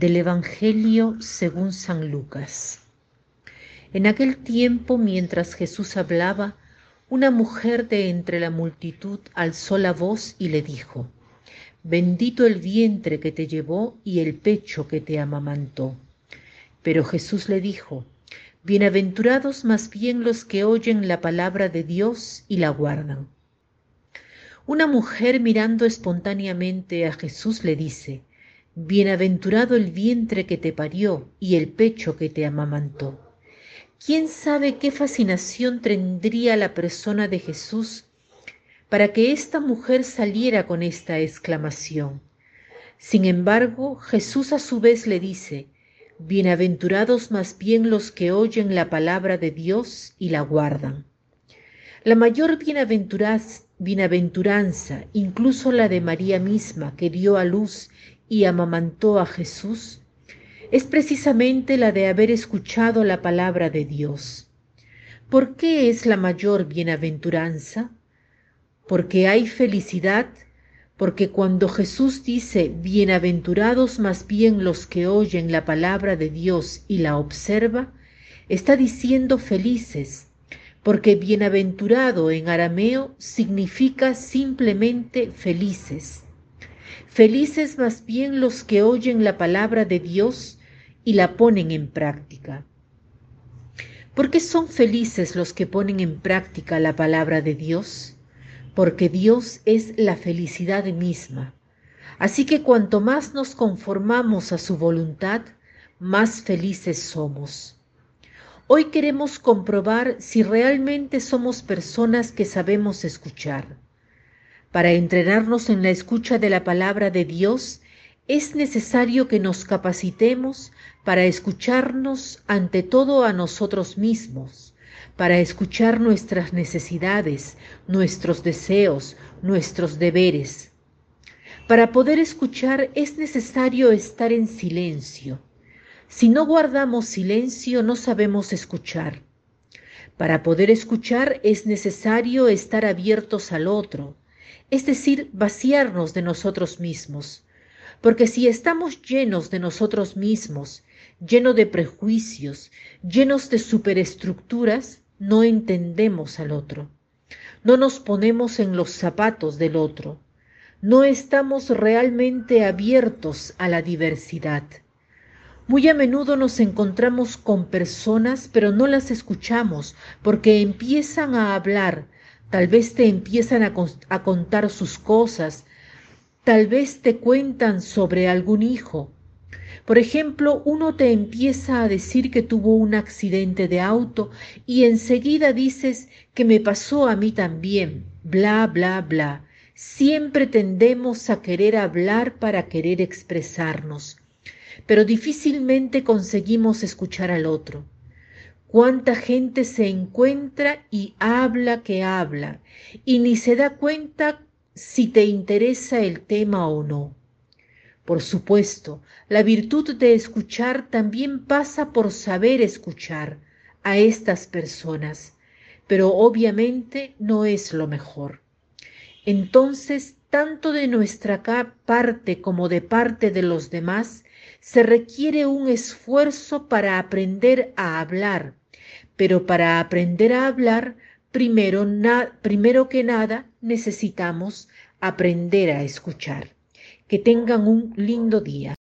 Del Evangelio según San Lucas. En aquel tiempo, mientras Jesús hablaba, una mujer de entre la multitud alzó la voz y le dijo, Bendito el vientre que te llevó y el pecho que te amamantó. Pero Jesús le dijo, Bienaventurados más bien los que oyen la palabra de Dios y la guardan. Una mujer mirando espontáneamente a Jesús le dice, Bienaventurado el vientre que te parió y el pecho que te amamantó. ¿Quién sabe qué fascinación tendría la persona de Jesús para que esta mujer saliera con esta exclamación? Sin embargo, Jesús a su vez le dice, Bienaventurados más bien los que oyen la palabra de Dios y la guardan. La mayor bienaventuranza, incluso la de María misma, que dio a luz y amamantó a Jesús, es precisamente la de haber escuchado la palabra de Dios. ¿Por qué es la mayor bienaventuranza? Porque hay felicidad, porque cuando Jesús dice, bienaventurados más bien los que oyen la palabra de Dios y la observa, está diciendo felices, porque bienaventurado en arameo significa simplemente felices. Felices más bien los que oyen la palabra de Dios y la ponen en práctica. ¿Por qué son felices los que ponen en práctica la palabra de Dios? Porque Dios es la felicidad misma. Así que cuanto más nos conformamos a su voluntad, más felices somos. Hoy queremos comprobar si realmente somos personas que sabemos escuchar. Para entrenarnos en la escucha de la palabra de Dios, es necesario que nos capacitemos para escucharnos ante todo a nosotros mismos, para escuchar nuestras necesidades, nuestros deseos, nuestros deberes. Para poder escuchar es necesario estar en silencio si no guardamos silencio, no sabemos escuchar. Para poder escuchar es necesario estar abiertos al otro, es decir, vaciarnos de nosotros mismos. Porque si estamos llenos de nosotros mismos, llenos de prejuicios, llenos de superestructuras, no entendemos al otro. No nos ponemos en los zapatos del otro. No estamos realmente abiertos a la diversidad. Muy a menudo nos encontramos con personas, pero no las escuchamos porque empiezan a hablar, tal vez te empiezan a, contar sus cosas, tal vez te cuentan sobre algún hijo. Por ejemplo, uno te empieza a decir que tuvo un accidente de auto y enseguida dices que me pasó a mí también, bla, bla, bla. Siempre tendemos a querer hablar para querer expresarnos pero difícilmente conseguimos escuchar al otro. Cuánta gente se encuentra y habla que habla y ni se da cuenta si te interesa el tema o no. Por supuesto, la virtud de escuchar también pasa por saber escuchar a estas personas, pero obviamente no es lo mejor. Entonces, tanto de nuestra parte como de parte de los demás, se requiere un esfuerzo para aprender a hablar, pero para aprender a hablar, primero, primero que nada necesitamos aprender a escuchar. Que tengan un lindo día.